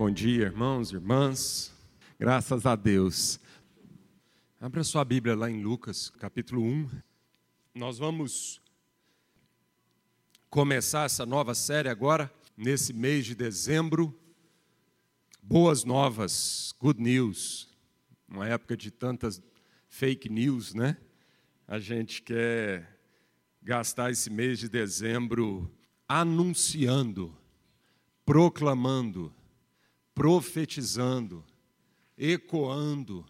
Bom dia, irmãos, irmãs. Graças a Deus. Abra sua Bíblia lá em Lucas, capítulo 1. Nós vamos começar essa nova série agora, nesse mês de dezembro. Boas novas, good news. Uma época de tantas fake news, né? A gente quer gastar esse mês de dezembro anunciando, proclamando, profetizando, ecoando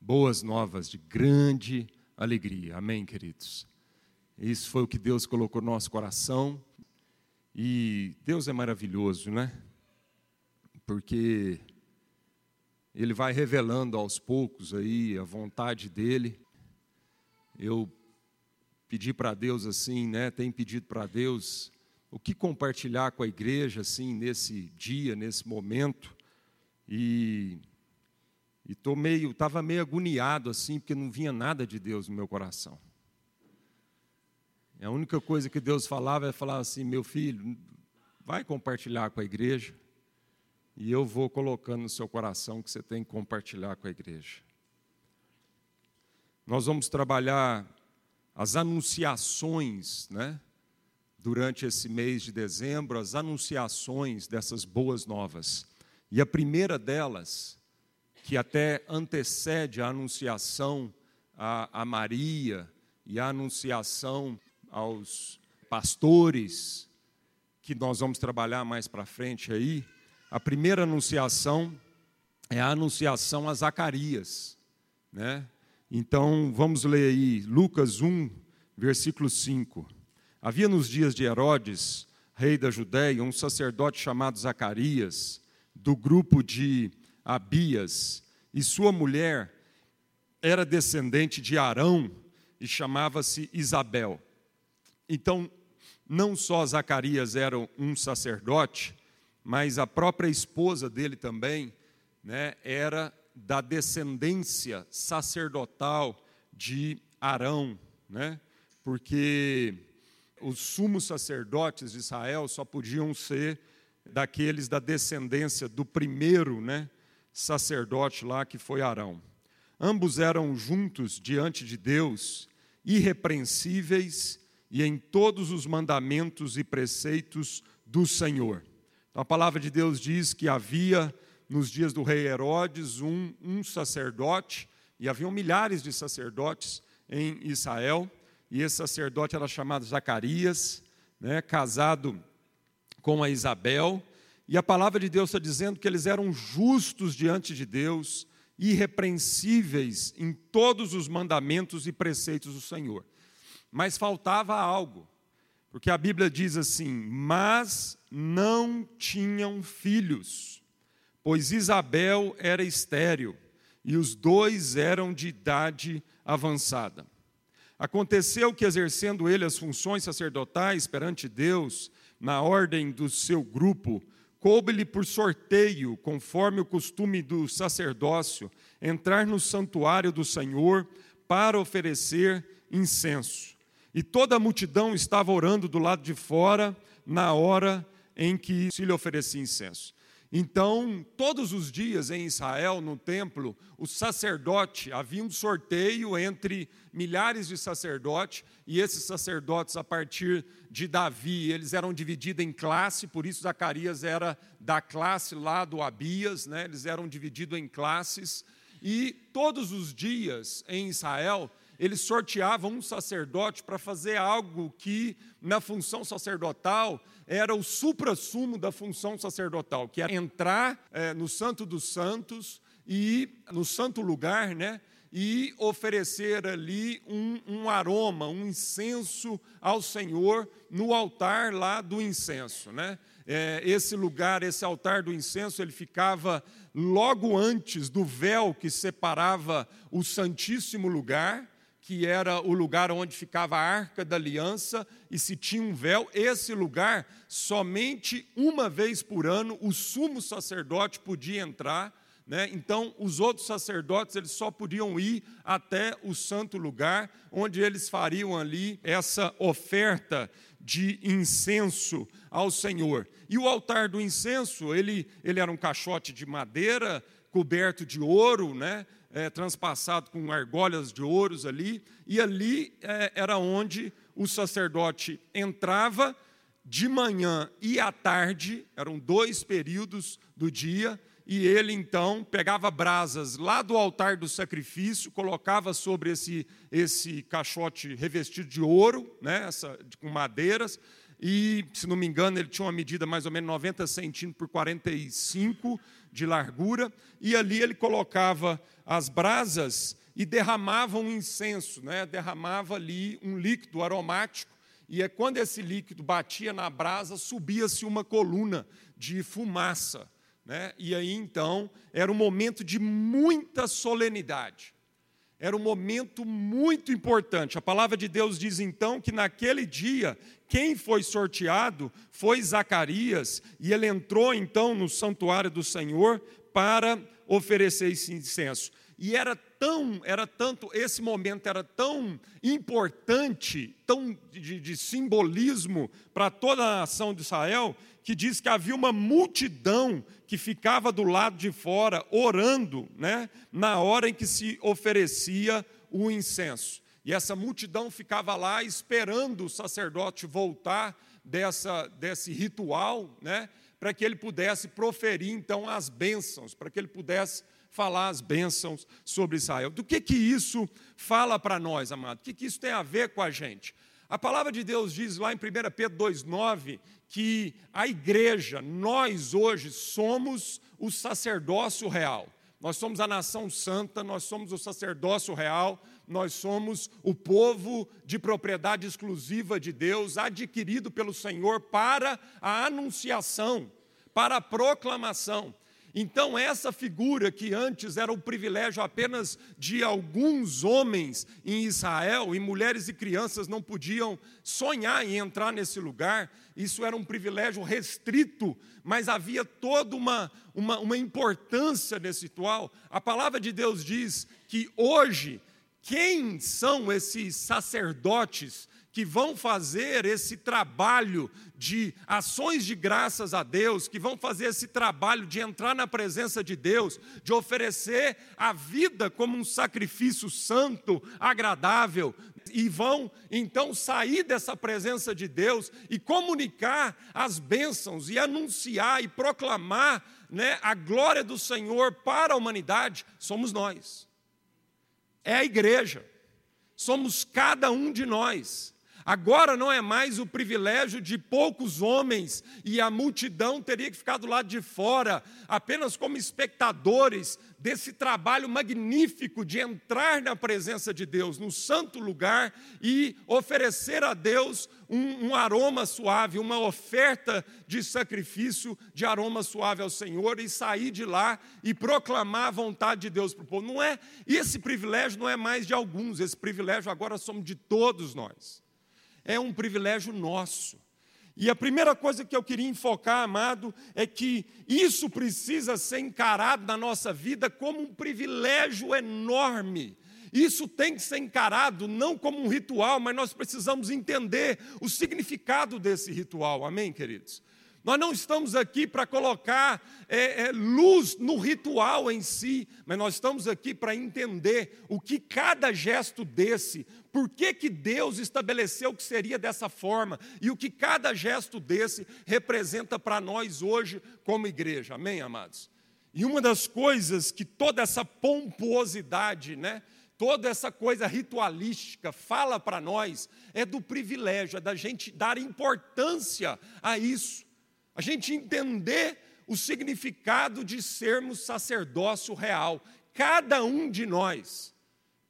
boas novas de grande alegria. Amém, queridos? Isso foi o que Deus colocou no nosso coração. E Deus é maravilhoso, né? Porque Ele vai revelando aos poucos aí a vontade dEle. Eu pedi para Deus assim, né? Tenho pedido para Deus o que compartilhar com a igreja assim nesse dia, nesse momento. E e tô meio, estava meio agoniado assim, porque não vinha nada de Deus no meu coração. A única coisa que Deus falava é falar assim, meu filho, vai compartilhar com a igreja, e eu vou colocando no seu coração que você tem que compartilhar com a igreja. Nós vamos trabalhar as anunciações, né? Durante esse mês de dezembro, as anunciações dessas boas novas. E a primeira delas, que até antecede a anunciação a, a Maria e a anunciação aos pastores, que nós vamos trabalhar mais para frente aí, a primeira anunciação é a anunciação a Zacarias, né? Então, vamos ler aí Lucas 1, versículo 5. Havia nos dias de Herodes, rei da Judéia, um sacerdote chamado Zacarias, do grupo de Abias, e sua mulher era descendente de Arão e chamava-se Isabel. Então, não só Zacarias era um sacerdote, mas a própria esposa dele também né, era da descendência sacerdotal de Arão, né, porque os sumos sacerdotes de Israel só podiam ser daqueles da descendência do primeiro né, sacerdote lá, que foi Arão. Ambos eram juntos diante de Deus, irrepreensíveis e em todos os mandamentos e preceitos do Senhor. Então, a palavra de Deus diz que havia, nos dias do rei Herodes, um, um sacerdote, e haviam milhares de sacerdotes em Israel, e esse sacerdote era chamado Zacarias, né, casado com a Isabel, e a palavra de Deus está dizendo que eles eram justos diante de Deus, irrepreensíveis em todos os mandamentos e preceitos do Senhor. Mas faltava algo, porque a Bíblia diz assim: Mas não tinham filhos, pois Isabel era estéril e os dois eram de idade avançada. Aconteceu que, exercendo ele as funções sacerdotais perante Deus, na ordem do seu grupo, coube-lhe por sorteio, conforme o costume do sacerdócio, entrar no santuário do Senhor para oferecer incenso. E toda a multidão estava orando do lado de fora, na hora em que se lhe oferecia incenso. Então, todos os dias em Israel, no templo, o sacerdote, havia um sorteio entre milhares de sacerdotes, e esses sacerdotes, a partir de Davi, eles eram divididos em classe, por isso Zacarias era da classe lá do Abias, né? eles eram divididos em classes, e todos os dias em Israel, eles sorteavam um sacerdote para fazer algo que, na função sacerdotal, era o supra-sumo da função sacerdotal, que era entrar é, no Santo dos Santos e no santo lugar, né? E oferecer ali um, um aroma, um incenso ao Senhor no altar lá do incenso, né? É, esse lugar, esse altar do incenso, ele ficava logo antes do véu que separava o Santíssimo Lugar que era o lugar onde ficava a arca da aliança, e se tinha um véu, esse lugar, somente uma vez por ano, o sumo sacerdote podia entrar Né? Então, os outros sacerdotes eles só podiam ir até o santo lugar, onde eles fariam ali essa oferta de incenso ao Senhor. E o altar do incenso, ele, ele era um caixote de madeira coberto de ouro, né? É, transpassado com argolhas de ouros ali, e ali é, era onde o sacerdote entrava de manhã e à tarde, eram dois períodos do dia, e ele então pegava brasas lá do altar do sacrifício, colocava sobre esse, esse caixote revestido de ouro, né, essa, com madeiras, e, se não me engano, ele tinha uma medida mais ou menos 90 centímetros por 45 de largura, e ali ele colocava as brasas e derramava um incenso, né, derramava ali um líquido aromático, e é quando esse líquido batia na brasa, subia-se uma coluna de fumaça. Né? E aí então era um momento de muita solenidade. Era um momento muito importante. A palavra de Deus diz então que naquele dia, quem foi sorteado foi Zacarias, e ele entrou então no santuário do Senhor para oferecer esse incenso. E era tão, era tanto, esse momento era tão importante, tão de, de simbolismo para toda a nação de Israel, que diz que havia uma multidão que ficava do lado de fora orando, né, na hora em que se oferecia o incenso. E essa multidão ficava lá esperando o sacerdote voltar dessa, desse ritual, né, para que ele pudesse proferir então as bênçãos, para que ele pudesse falar as bênçãos sobre Israel. Do que que isso fala para nós, amado? O que que isso tem a ver com a gente? A palavra de Deus diz lá em 1 Pedro 2,9 que a igreja, nós hoje somos o sacerdócio real. Nós somos a nação santa, nós somos o sacerdócio real, nós somos o povo de propriedade exclusiva de Deus, adquirido pelo Senhor para a anunciação, para a proclamação. Então, essa figura que antes era o privilégio apenas de alguns homens em Israel, e mulheres e crianças não podiam sonhar em entrar nesse lugar, isso era um privilégio restrito, mas havia toda uma, uma, uma importância nesse ritual. A palavra de Deus diz que hoje, quem são esses sacerdotes que vão fazer esse trabalho de ações de graças a Deus, que vão fazer esse trabalho de entrar na presença de Deus, de oferecer a vida como um sacrifício santo, agradável, e vão então sair dessa presença de Deus e comunicar as bênçãos e anunciar e proclamar né, a glória do Senhor para a humanidade, somos nós. É a igreja. Somos cada um de nós. Agora não é mais o privilégio de poucos homens e a multidão teria que ficar do lado de fora, apenas como espectadores desse trabalho magnífico de entrar na presença de Deus, no santo lugar e oferecer a Deus um, um aroma suave, uma oferta de sacrifício de aroma suave ao Senhor e sair de lá e proclamar a vontade de Deus para o povo. Não é, esse privilégio não é mais de alguns, esse privilégio agora somos de todos nós é um privilégio nosso. E a primeira coisa que eu queria enfocar, amado, é que isso precisa ser encarado na nossa vida como um privilégio enorme. Isso tem que ser encarado não como um ritual, mas nós precisamos entender o significado desse ritual. Amém, queridos? Nós não estamos aqui para colocar é, é, luz no ritual em si, mas nós estamos aqui para entender o que cada gesto desse, por que, que Deus estabeleceu que seria dessa forma e o que cada gesto desse representa para nós hoje como igreja. Amém, amados? E uma das coisas que toda essa pomposidade, né? toda essa coisa ritualística fala para nós é do privilégio, é da gente dar importância a isso a gente entender o significado de sermos sacerdócio real, cada um de nós,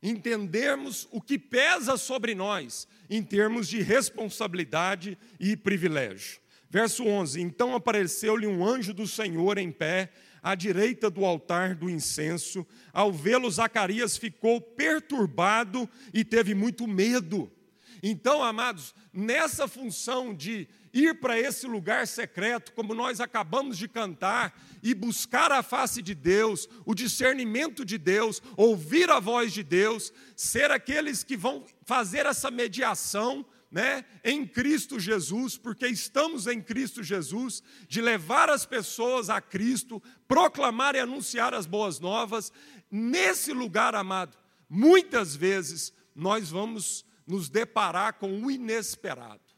entendermos o que pesa sobre nós em termos de responsabilidade e privilégio. Verso 11: Então apareceu-lhe um anjo do Senhor em pé, à direita do altar do incenso. Ao vê-lo, Zacarias ficou perturbado e teve muito medo. Então, amados, nessa função de ir para esse lugar secreto, como nós acabamos de cantar, e buscar a face de Deus, o discernimento de Deus, ouvir a voz de Deus, ser aqueles que vão fazer essa mediação, né, em Cristo Jesus, porque estamos em Cristo Jesus, de levar as pessoas a Cristo, proclamar e anunciar as boas novas. Nesse lugar, amado, muitas vezes nós vamos nos deparar com o inesperado.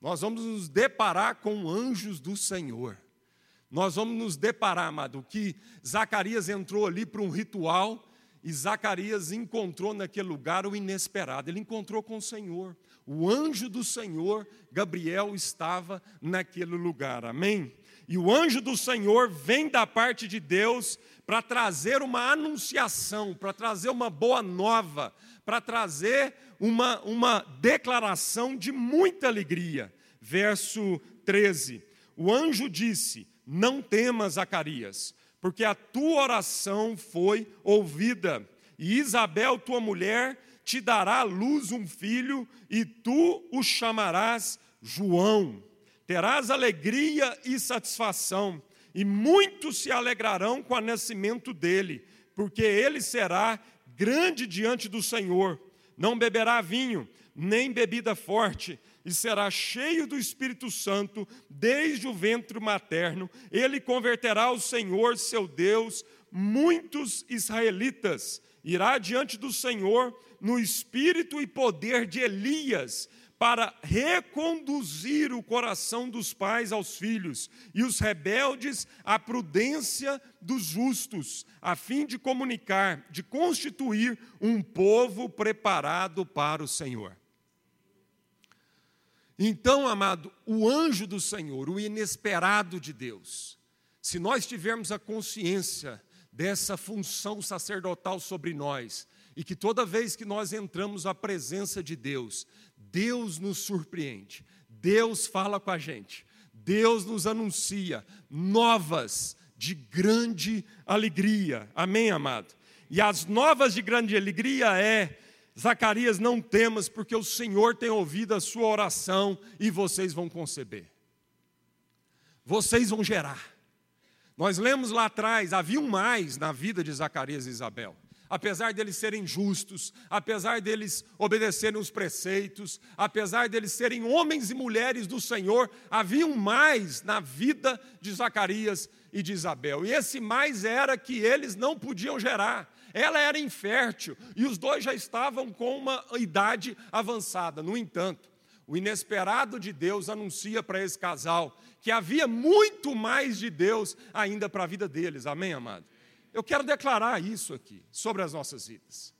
Nós vamos nos deparar com anjos do Senhor. Nós vamos nos deparar, amado, que Zacarias entrou ali para um ritual e Zacarias encontrou naquele lugar o inesperado. Ele encontrou com o Senhor. O anjo do Senhor, Gabriel, estava naquele lugar. Amém? E o anjo do Senhor vem da parte de Deus para trazer uma anunciação, para trazer uma boa nova, para trazer uma, uma declaração de muita alegria. Verso 13: O anjo disse: Não temas, Zacarias, porque a tua oração foi ouvida, e Isabel, tua mulher, te dará à luz um filho, e tu o chamarás João. Terás alegria e satisfação, e muitos se alegrarão com o nascimento dele, porque ele será grande diante do Senhor não beberá vinho, nem bebida forte, e será cheio do Espírito Santo desde o ventre materno. Ele converterá ao Senhor, seu Deus, muitos israelitas. Irá diante do Senhor no espírito e poder de Elias, para reconduzir o coração dos pais aos filhos e os rebeldes à prudência dos justos, a fim de comunicar, de constituir um povo preparado para o Senhor. Então, amado, o anjo do Senhor, o inesperado de Deus, se nós tivermos a consciência dessa função sacerdotal sobre nós, e que toda vez que nós entramos à presença de Deus, Deus nos surpreende, Deus fala com a gente, Deus nos anuncia novas de grande alegria. Amém, amado? E as novas de grande alegria é Zacarias, não temas, porque o Senhor tem ouvido a sua oração e vocês vão conceber. Vocês vão gerar. Nós lemos lá atrás, havia um mais na vida de Zacarias e Isabel apesar deles serem justos, apesar deles obedecerem os preceitos, apesar deles serem homens e mulheres do Senhor, havia um mais na vida de Zacarias e de Isabel. E esse mais era que eles não podiam gerar. Ela era infértil e os dois já estavam com uma idade avançada. No entanto, o inesperado de Deus anuncia para esse casal que havia muito mais de Deus ainda para a vida deles. Amém, amado? Eu quero declarar isso aqui, sobre as nossas vidas.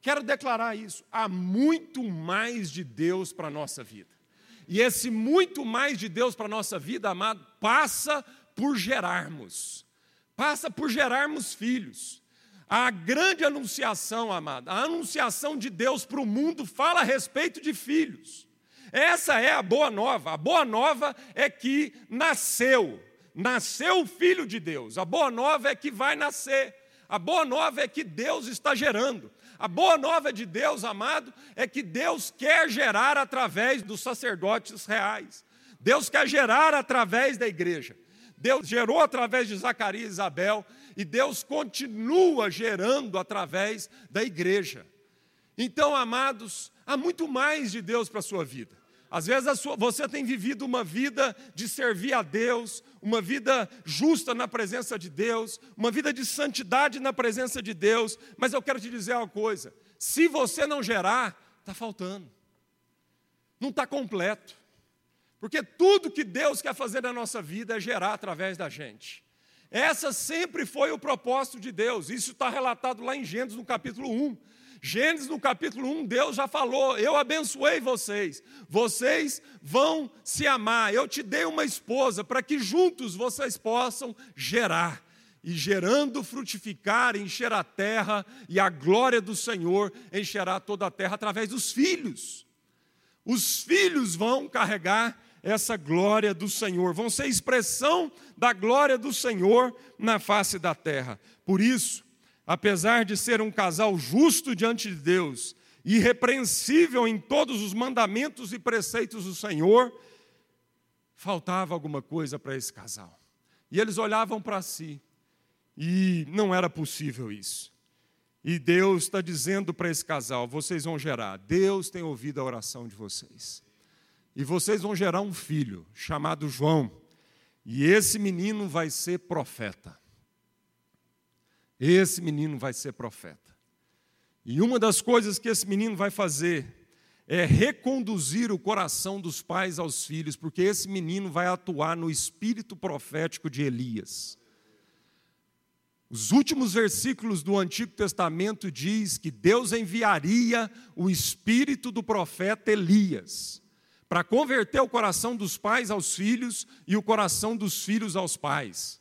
Quero declarar isso. Há muito mais de Deus para a nossa vida. E esse muito mais de Deus para a nossa vida, amado, passa por gerarmos. Passa por gerarmos filhos. A grande anunciação, amado, a anunciação de Deus para o mundo fala a respeito de filhos. Essa é a boa nova. A boa nova é que nasceu, Nasceu o Filho de Deus. A boa nova é que vai nascer. A boa nova é que Deus está gerando. A boa nova de Deus, amado, é que Deus quer gerar através dos sacerdotes reais. Deus quer gerar através da igreja. Deus gerou através de Zacarias e Isabel e Deus continua gerando através da igreja. Então, amados, há muito mais de Deus para a sua vida. Às vezes sua, você tem vivido uma vida de servir a Deus, uma vida justa na presença de Deus, uma vida de santidade na presença de Deus, mas eu quero te dizer uma coisa: se você não gerar, está faltando, não está completo, porque tudo que Deus quer fazer na nossa vida é gerar através da gente. Essa sempre foi o propósito de Deus, isso está relatado lá em Gênesis no capítulo 1. Gênesis no capítulo 1, Deus já falou: Eu abençoei vocês, vocês vão se amar. Eu te dei uma esposa para que juntos vocês possam gerar. E gerando, frutificar, encher a terra, e a glória do Senhor encherá toda a terra através dos filhos. Os filhos vão carregar essa glória do Senhor, vão ser expressão da glória do Senhor na face da terra. Por isso, apesar de ser um casal justo diante de Deus, irrepreensível em todos os mandamentos e preceitos do Senhor, faltava alguma coisa para esse casal. E eles olhavam para si, e não era possível isso. E Deus está dizendo para esse casal: vocês vão gerar. Deus tem ouvido a oração de vocês. E vocês vão gerar um filho chamado João. E esse menino vai ser profeta. Esse menino vai ser profeta. E uma das coisas que esse menino vai fazer é reconduzir o coração dos pais aos filhos, porque esse menino vai atuar no espírito profético de Elias. Os últimos versículos do Antigo Testamento diz que Deus enviaria o espírito do profeta Elias para converter o coração dos pais aos filhos e o coração dos filhos aos pais.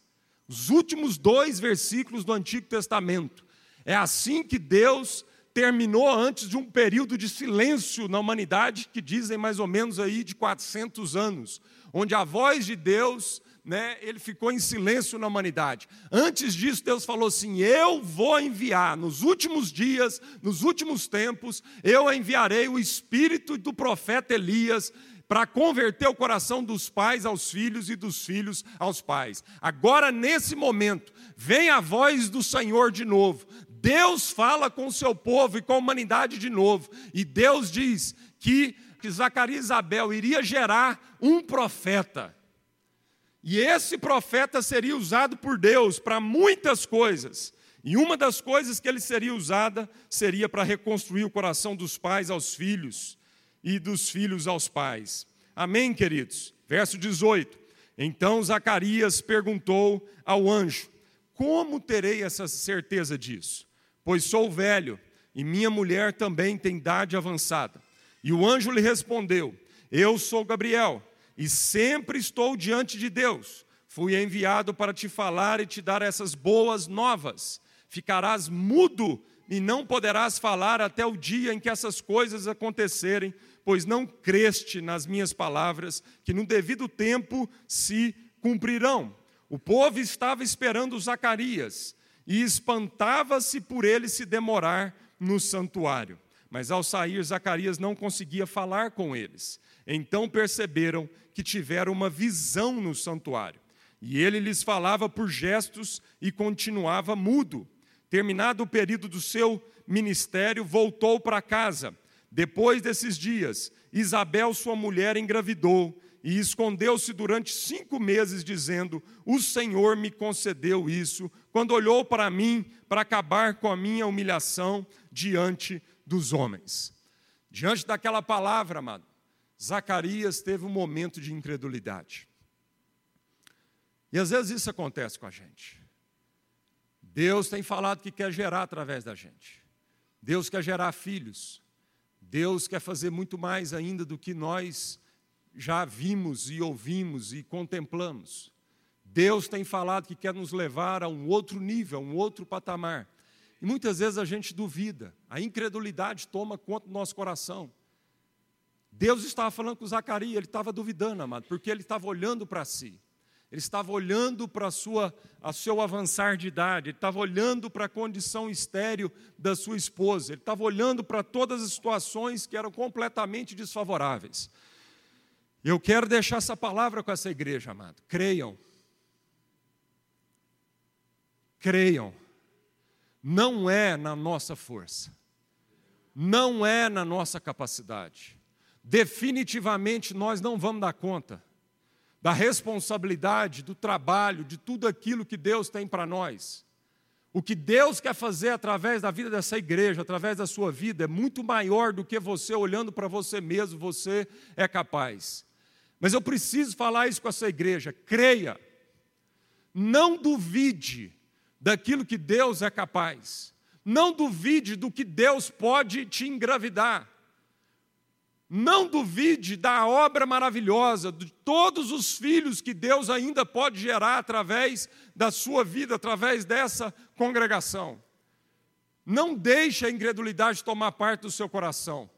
Os últimos dois versículos do Antigo Testamento. É assim que Deus terminou antes de um período de silêncio na humanidade, que dizem mais ou menos aí de 400 anos, onde a voz de Deus, né, ele ficou em silêncio na humanidade. Antes disso, Deus falou assim: Eu vou enviar, nos últimos dias, nos últimos tempos, eu enviarei o espírito do profeta Elias para converter o coração dos pais aos filhos e dos filhos aos pais. Agora, nesse momento, vem a voz do Senhor de novo, Deus fala com o seu povo e com a humanidade de novo. E Deus diz que, que Zacarias e Isabel iria gerar um profeta. E esse profeta seria usado por Deus para muitas coisas. E uma das coisas que ele seria usada seria para reconstruir o coração dos pais aos filhos e dos filhos aos pais. Amém, queridos? Verso 18. Então Zacarias perguntou ao anjo: Como terei essa certeza disso? pois sou velho e minha mulher também tem idade avançada. E o anjo lhe respondeu: Eu sou Gabriel e sempre estou diante de Deus. Fui enviado para te falar e te dar essas boas novas. Ficarás mudo e não poderás falar até o dia em que essas coisas acontecerem, pois não creste nas minhas palavras, que no devido tempo se cumprirão. O povo estava esperando Zacarias e espantava-se por ele se demorar no santuário. Mas ao sair, Zacarias não conseguia falar com eles. Então perceberam que tiveram uma visão no santuário. E ele lhes falava por gestos e continuava mudo. Terminado o período do seu ministério, voltou para casa. Depois desses dias, Isabel, sua mulher, engravidou e escondeu-se durante cinco meses, dizendo: O Senhor me concedeu isso, quando olhou para mim para acabar com a minha humilhação diante dos homens. Diante daquela palavra, amado, Zacarias teve um momento de incredulidade. E às vezes isso acontece com a gente. Deus tem falado que quer gerar através da gente. Deus quer gerar filhos. Deus quer fazer muito mais ainda do que nós já vimos e ouvimos e contemplamos. Deus tem falado que quer nos levar a um outro nível, a um outro patamar. E muitas vezes a gente duvida, a incredulidade toma conta do nosso coração. Deus estava falando com Zacarias, ele estava duvidando, amado, porque ele estava olhando para si. Ele estava olhando para sua, a seu avançar de idade, ele estava olhando para a condição estéril da sua esposa, ele estava olhando para todas as situações que eram completamente desfavoráveis. Eu quero deixar essa palavra com essa igreja, amado. Creiam. Creiam. Não é na nossa força. Não é na nossa capacidade. Definitivamente nós não vamos dar conta da responsabilidade, do trabalho, de tudo aquilo que Deus tem para nós. O que Deus quer fazer através da vida dessa igreja, através da sua vida, é muito maior do que você olhando para você mesmo, você é capaz. Mas eu preciso falar isso com essa igreja. Creia. Não duvide daquilo que Deus é capaz. Não duvide do que Deus pode te engravidar. Não duvide da obra maravilhosa, de todos os filhos que Deus ainda pode gerar através da sua vida, através dessa congregação. Não deixe a incredulidade tomar parte do seu coração.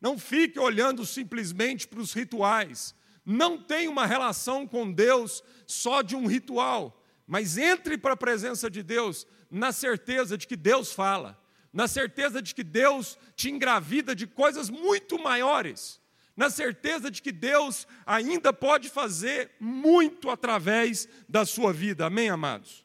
Não fique olhando simplesmente para os rituais não tem uma relação com Deus só de um ritual, mas entre para a presença de Deus na certeza de que Deus fala, na certeza de que Deus te engravida de coisas muito maiores, na certeza de que Deus ainda pode fazer muito através da sua vida. Amém, amados?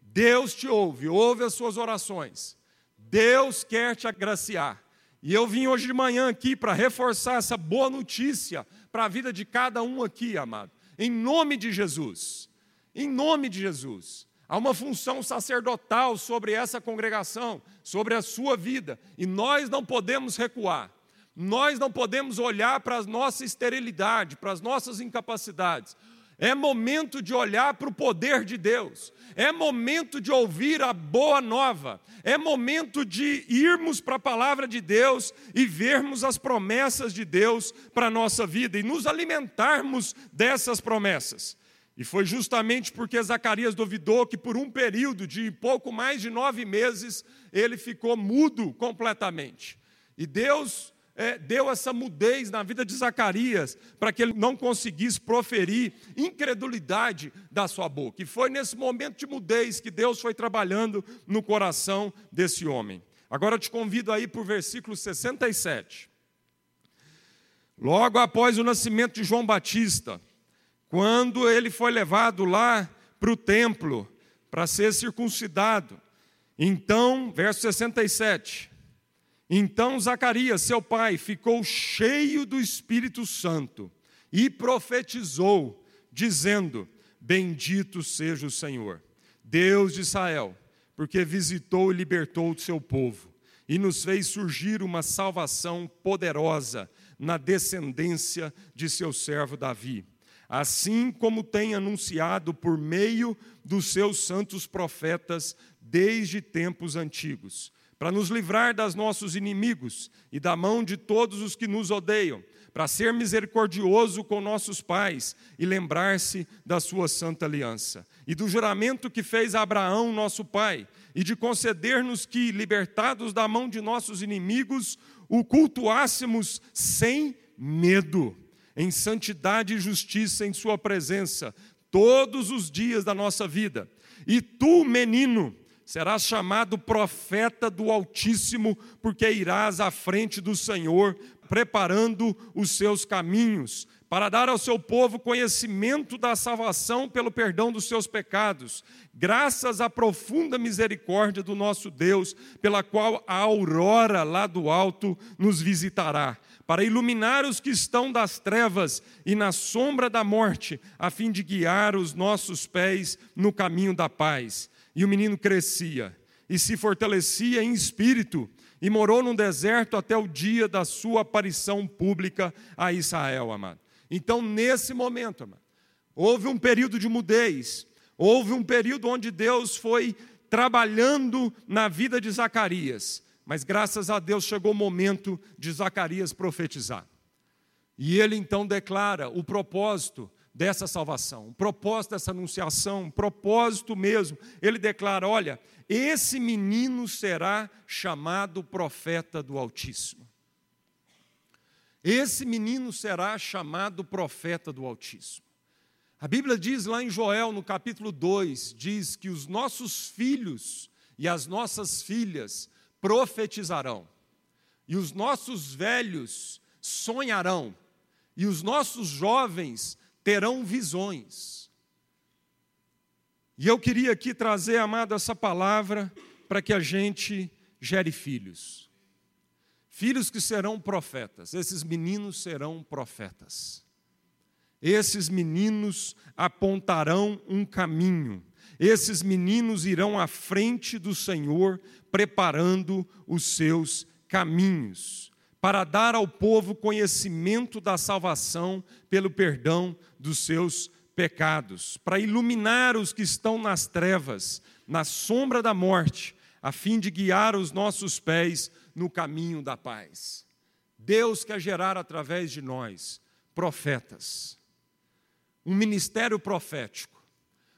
Deus te ouve, ouve as suas orações. Deus quer te agraciar. E eu vim hoje de manhã aqui para reforçar essa boa notícia para a vida de cada um aqui, amado. Em nome de Jesus. Em nome de Jesus. Há uma função sacerdotal sobre essa congregação, sobre a sua vida, e nós não podemos recuar. Nós não podemos olhar para a nossa esterilidade, para as nossas incapacidades. É momento de olhar para o poder de Deus. É momento de ouvir a boa nova. É momento de irmos para a palavra de Deus e vermos as promessas de Deus para a nossa vida e nos alimentarmos dessas promessas. E foi justamente porque Zacarias duvidou que por um período de pouco mais de nove meses ele ficou mudo completamente. E Deus é, deu essa mudez na vida de Zacarias para que ele não conseguisse proferir incredulidade da sua boca. E foi nesse momento de mudez que Deus foi trabalhando no coração desse homem. Agora eu te convido aí para o versículo 67. Logo após o nascimento de João Batista, quando ele foi levado lá para o templo para ser circuncidado. Então, verso 67. Então Zacarias, seu pai, ficou cheio do Espírito Santo e profetizou, dizendo: Bendito seja o Senhor, Deus de Israel, porque visitou e libertou o seu povo e nos fez surgir uma salvação poderosa na descendência de seu servo Davi assim como tem anunciado por meio dos seus santos profetas desde tempos antigos, para nos livrar das nossos inimigos e da mão de todos os que nos odeiam, para ser misericordioso com nossos pais e lembrar-se da sua santa aliança e do juramento que fez a Abraão, nosso pai, e de conceder-nos que, libertados da mão de nossos inimigos, o cultuássemos sem medo em santidade e justiça em Sua presença, todos os dias da nossa vida. E tu, menino, serás chamado profeta do Altíssimo, porque irás à frente do Senhor, preparando os seus caminhos, para dar ao seu povo conhecimento da salvação pelo perdão dos seus pecados, graças à profunda misericórdia do nosso Deus, pela qual a aurora lá do alto nos visitará para iluminar os que estão das trevas e na sombra da morte, a fim de guiar os nossos pés no caminho da paz. E o menino crescia e se fortalecia em espírito e morou no deserto até o dia da sua aparição pública a Israel, amado. Então, nesse momento, amado, houve um período de mudez, houve um período onde Deus foi trabalhando na vida de Zacarias mas graças a Deus chegou o momento de Zacarias profetizar. E ele então declara o propósito dessa salvação, o propósito dessa anunciação, o propósito mesmo. Ele declara: olha, esse menino será chamado profeta do Altíssimo. Esse menino será chamado profeta do Altíssimo. A Bíblia diz lá em Joel, no capítulo 2, diz que os nossos filhos e as nossas filhas profetizarão, e os nossos velhos sonharão, e os nossos jovens terão visões. E eu queria aqui trazer, amado, essa palavra para que a gente gere filhos. Filhos que serão profetas, esses meninos serão profetas. Esses meninos apontarão um caminho esses meninos irão à frente do Senhor, preparando os seus caminhos, para dar ao povo conhecimento da salvação pelo perdão dos seus pecados, para iluminar os que estão nas trevas, na sombra da morte, a fim de guiar os nossos pés no caminho da paz. Deus quer gerar através de nós profetas, um ministério profético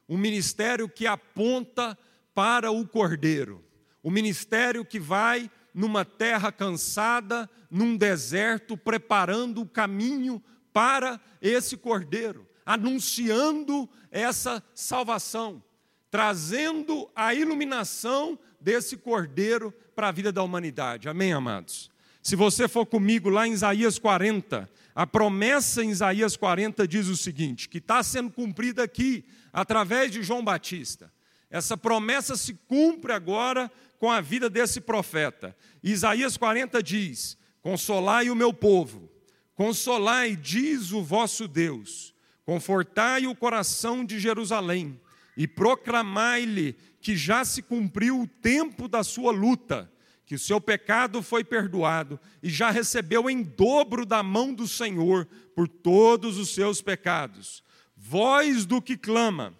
um ministério que aponta para o Cordeiro, o ministério que vai numa terra cansada, num deserto, preparando o caminho para esse Cordeiro, anunciando essa salvação, trazendo a iluminação desse cordeiro para a vida da humanidade. Amém, amados? Se você for comigo lá em Isaías 40, a promessa em Isaías 40 diz o seguinte: que está sendo cumprida aqui, através de João Batista. Essa promessa se cumpre agora com a vida desse profeta. Isaías 40 diz: Consolai o meu povo, consolai, diz o vosso Deus, confortai o coração de Jerusalém e proclamai-lhe que já se cumpriu o tempo da sua luta que o seu pecado foi perdoado e já recebeu em dobro da mão do Senhor por todos os seus pecados. Voz do que clama,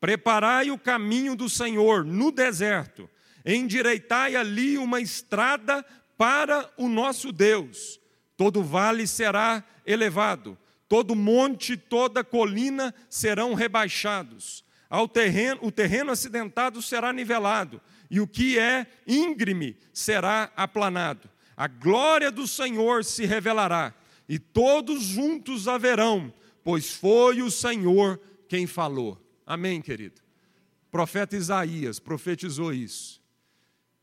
preparai o caminho do Senhor no deserto, endireitai ali uma estrada para o nosso Deus. Todo vale será elevado, todo monte, toda colina serão rebaixados. Ao terreno, o terreno acidentado será nivelado e o que é íngreme será aplanado. A glória do Senhor se revelará, e todos juntos haverão, pois foi o Senhor quem falou. Amém, querido? O profeta Isaías profetizou isso.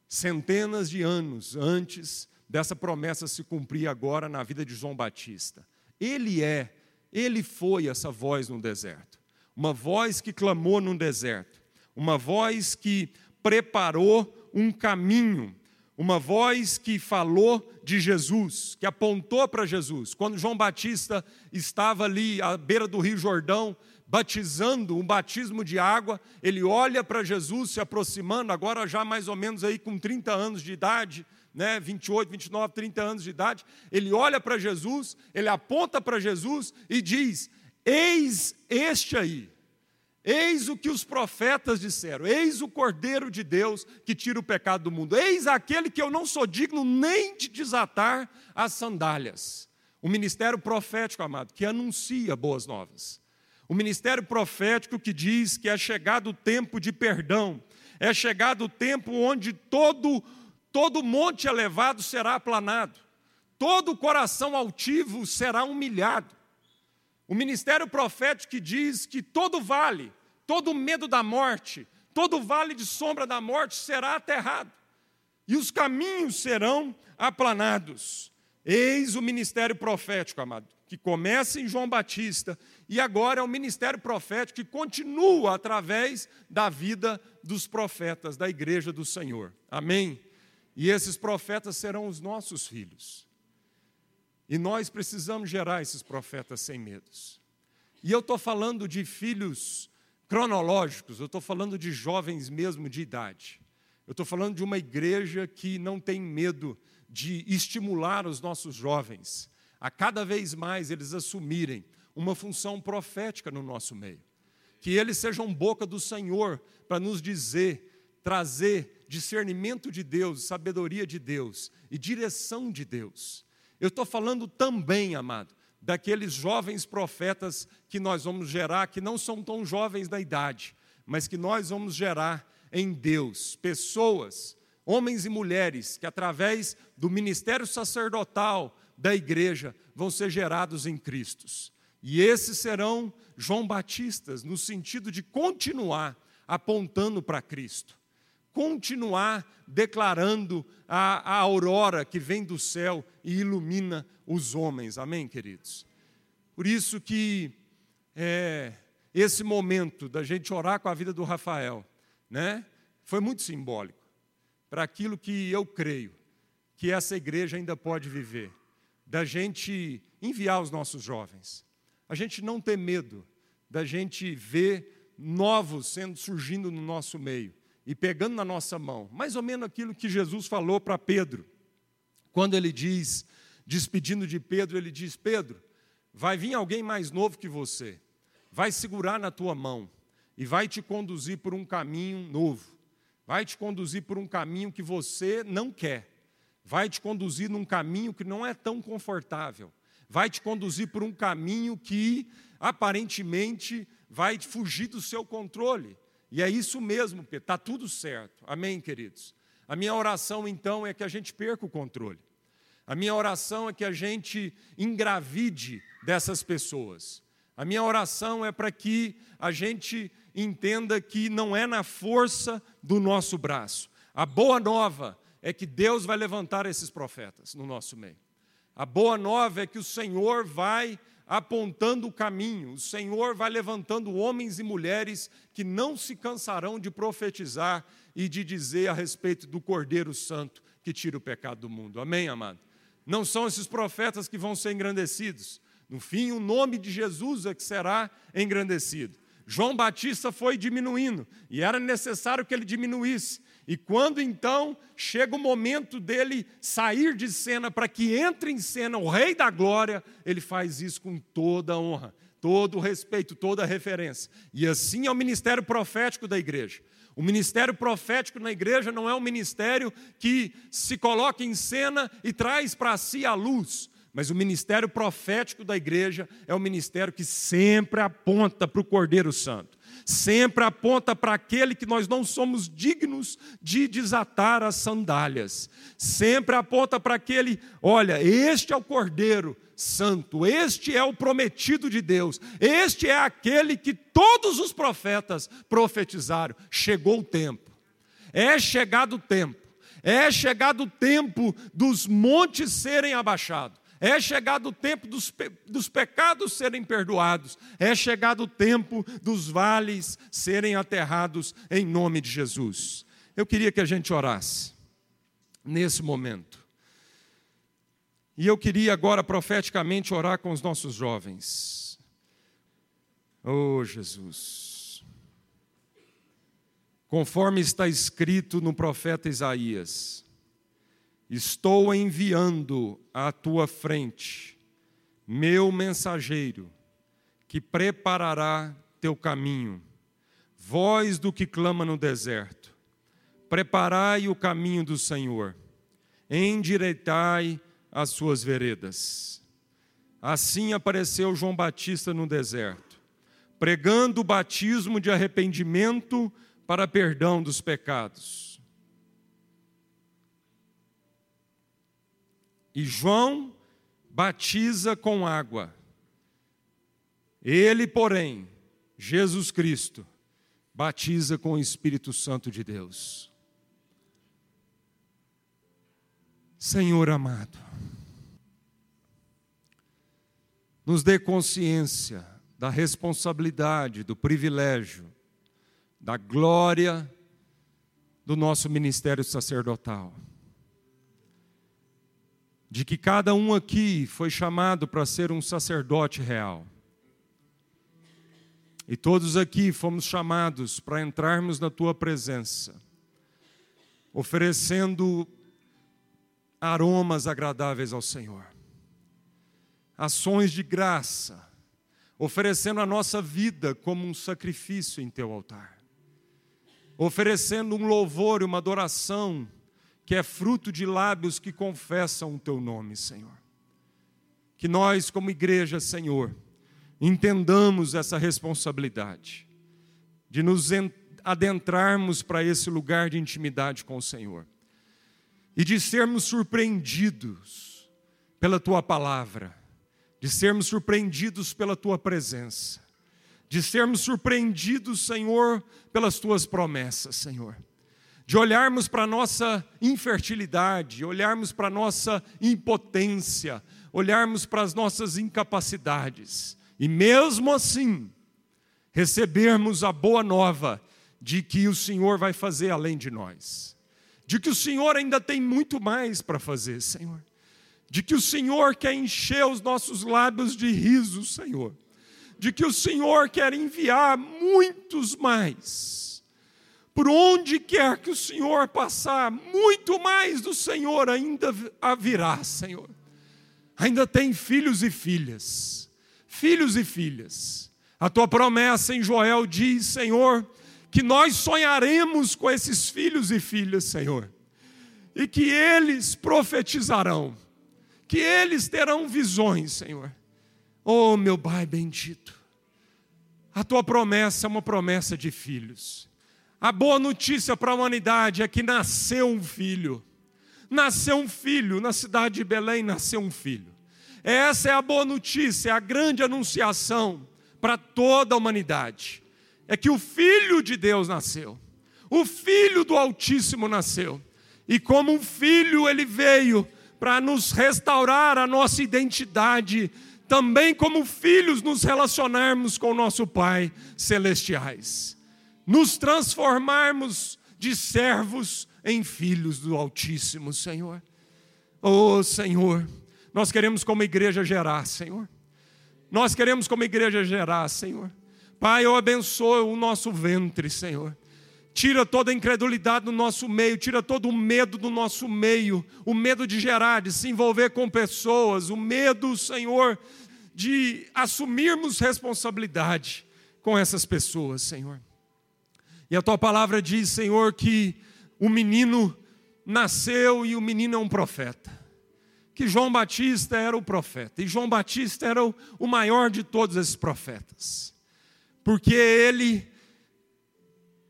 Centenas de anos antes dessa promessa se cumprir agora na vida de João Batista. Ele é, ele foi essa voz no deserto. Uma voz que clamou no deserto. Uma voz que preparou um caminho, uma voz que falou de Jesus, que apontou para Jesus. Quando João Batista estava ali à beira do Rio Jordão, batizando, um batismo de água, ele olha para Jesus se aproximando, agora já mais ou menos aí com 30 anos de idade, né, 28, 29, 30 anos de idade, ele olha para Jesus, ele aponta para Jesus e diz: Eis este aí. Eis o que os profetas disseram: Eis o Cordeiro de Deus que tira o pecado do mundo. Eis aquele que eu não sou digno nem de desatar as sandálias. O ministério profético, amado, que anuncia boas novas. O ministério profético que diz que é chegado o tempo de perdão, é chegado o tempo onde todo, todo monte elevado será aplanado, todo coração altivo será humilhado. O ministério profético que diz que todo vale, todo medo da morte, todo vale de sombra da morte será aterrado, e os caminhos serão aplanados. Eis o ministério profético, amado, que começa em João Batista e agora é o ministério profético que continua através da vida dos profetas da igreja do Senhor. Amém? E esses profetas serão os nossos filhos. E nós precisamos gerar esses profetas sem medos. E eu estou falando de filhos cronológicos, eu estou falando de jovens mesmo de idade. Eu estou falando de uma igreja que não tem medo de estimular os nossos jovens a cada vez mais eles assumirem uma função profética no nosso meio. Que eles sejam boca do Senhor para nos dizer, trazer discernimento de Deus, sabedoria de Deus e direção de Deus. Eu estou falando também, amado, daqueles jovens profetas que nós vamos gerar, que não são tão jovens na idade, mas que nós vamos gerar em Deus, pessoas, homens e mulheres, que através do ministério sacerdotal da igreja vão ser gerados em Cristo. E esses serão João Batistas, no sentido de continuar apontando para Cristo continuar declarando a, a, aurora que vem do céu e ilumina os homens. Amém, queridos? Por isso que é, esse momento da gente orar com a vida do Rafael, né, foi muito simbólico para aquilo que eu creio que essa igreja ainda pode viver, da gente enviar os nossos jovens, a gente não ter medo, da gente ver novos sendo surgindo no nosso meio e pegando na nossa mão, mais ou menos aquilo que Jesus falou para Pedro, quando ele diz, despedindo de Pedro, ele diz: Pedro, vai vir alguém mais novo que você, vai segurar na tua mão e vai te conduzir por um caminho novo, vai te conduzir por um caminho que você não quer, vai te conduzir num caminho que não é tão confortável, vai te conduzir por um caminho que aparentemente vai fugir do seu controle. E é isso mesmo, está tudo certo. Amém, queridos? A minha oração, então, é que a gente perca o controle. A minha oração é que a gente engravide dessas pessoas. A minha oração é para que a gente entenda que não é na força do nosso braço. A boa nova é que Deus vai levantar esses profetas no nosso meio. A boa nova é que o Senhor vai apontando o caminho, o Senhor vai levantando homens e mulheres que não se cansarão de profetizar e de dizer a respeito do Cordeiro Santo que tira o pecado do mundo. Amém, amado? Não são esses profetas que vão ser engrandecidos. No fim, o nome de Jesus é que será engrandecido. João Batista foi diminuindo e era necessário que ele diminuísse. E quando então chega o momento dele sair de cena para que entre em cena o Rei da Glória, ele faz isso com toda a honra, todo o respeito, toda a referência. E assim é o ministério profético da igreja. O ministério profético na igreja não é um ministério que se coloca em cena e traz para si a luz. Mas o ministério profético da igreja é o ministério que sempre aponta para o Cordeiro Santo sempre aponta para aquele que nós não somos dignos de desatar as sandálias. Sempre aponta para aquele, olha, este é o Cordeiro Santo, este é o prometido de Deus, este é aquele que todos os profetas profetizaram. Chegou o tempo, é chegado o tempo, é chegado o tempo dos montes serem abaixados é chegado o tempo dos, dos pecados serem perdoados. É chegado o tempo dos vales serem aterrados em nome de Jesus. Eu queria que a gente orasse nesse momento. E eu queria agora profeticamente orar com os nossos jovens. Oh, Jesus. Conforme está escrito no profeta Isaías, Estou enviando à tua frente meu mensageiro, que preparará teu caminho. Voz do que clama no deserto: Preparai o caminho do Senhor, endireitai as suas veredas. Assim apareceu João Batista no deserto, pregando o batismo de arrependimento para perdão dos pecados E João batiza com água. Ele, porém, Jesus Cristo, batiza com o Espírito Santo de Deus. Senhor amado, nos dê consciência da responsabilidade, do privilégio, da glória do nosso ministério sacerdotal de que cada um aqui foi chamado para ser um sacerdote real. E todos aqui fomos chamados para entrarmos na tua presença, oferecendo aromas agradáveis ao Senhor, ações de graça, oferecendo a nossa vida como um sacrifício em teu altar, oferecendo um louvor e uma adoração que é fruto de lábios que confessam o teu nome, Senhor. Que nós, como igreja, Senhor, entendamos essa responsabilidade de nos adentrarmos para esse lugar de intimidade com o Senhor e de sermos surpreendidos pela tua palavra, de sermos surpreendidos pela tua presença, de sermos surpreendidos, Senhor, pelas tuas promessas, Senhor de olharmos para a nossa infertilidade, olharmos para a nossa impotência, olharmos para as nossas incapacidades, e mesmo assim, recebermos a boa nova de que o Senhor vai fazer além de nós, de que o Senhor ainda tem muito mais para fazer, Senhor, de que o Senhor quer encher os nossos lábios de riso, Senhor, de que o Senhor quer enviar muitos mais por onde quer que o Senhor passar, muito mais do Senhor ainda virá, Senhor. Ainda tem filhos e filhas, filhos e filhas. A tua promessa em Joel diz, Senhor, que nós sonharemos com esses filhos e filhas, Senhor, e que eles profetizarão, que eles terão visões, Senhor. Oh, meu Pai bendito, a tua promessa é uma promessa de filhos. A boa notícia para a humanidade é que nasceu um filho. Nasceu um filho, na cidade de Belém nasceu um filho. Essa é a boa notícia, é a grande anunciação para toda a humanidade. É que o filho de Deus nasceu. o Filho do Altíssimo nasceu. E como um filho, ele veio para nos restaurar a nossa identidade, também como filhos nos relacionarmos com o nosso Pai celestiais, nos transformarmos de servos em filhos do Altíssimo, Senhor. Oh, Senhor, nós queremos como igreja gerar, Senhor. Nós queremos como igreja gerar, Senhor. Pai, eu abençoo o nosso ventre, Senhor. Tira toda a incredulidade do nosso meio, tira todo o medo do nosso meio, o medo de gerar, de se envolver com pessoas, o medo, Senhor, de assumirmos responsabilidade com essas pessoas, Senhor. E a tua palavra diz, Senhor, que o menino nasceu e o menino é um profeta. Que João Batista era o profeta, e João Batista era o maior de todos esses profetas, porque ele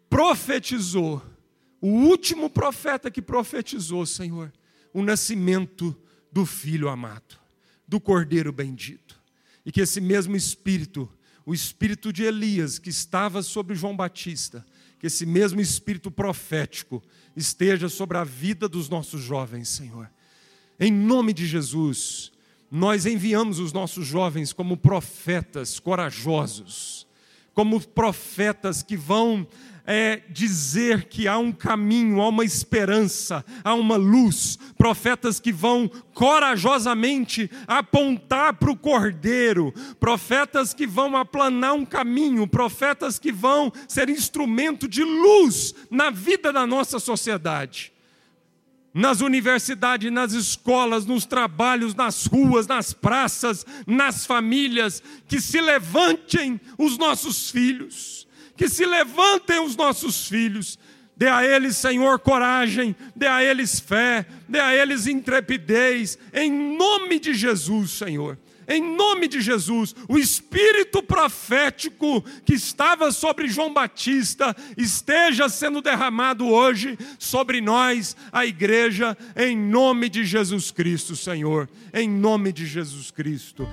profetizou, o último profeta que profetizou, Senhor, o nascimento do filho amado, do cordeiro bendito. E que esse mesmo espírito, o espírito de Elias que estava sobre João Batista, que esse mesmo espírito profético esteja sobre a vida dos nossos jovens, Senhor. Em nome de Jesus, nós enviamos os nossos jovens como profetas corajosos, como profetas que vão é, dizer que há um caminho, há uma esperança, há uma luz. Profetas que vão corajosamente apontar para o cordeiro, profetas que vão aplanar um caminho, profetas que vão ser instrumento de luz na vida da nossa sociedade nas universidades, nas escolas, nos trabalhos, nas ruas, nas praças, nas famílias, que se levantem os nossos filhos que se levantem os nossos filhos. Dê a eles, Senhor, coragem, dê a eles fé, dê a eles intrepidez, em nome de Jesus, Senhor. Em nome de Jesus, o espírito profético que estava sobre João Batista esteja sendo derramado hoje sobre nós, a igreja, em nome de Jesus Cristo, Senhor. Em nome de Jesus Cristo.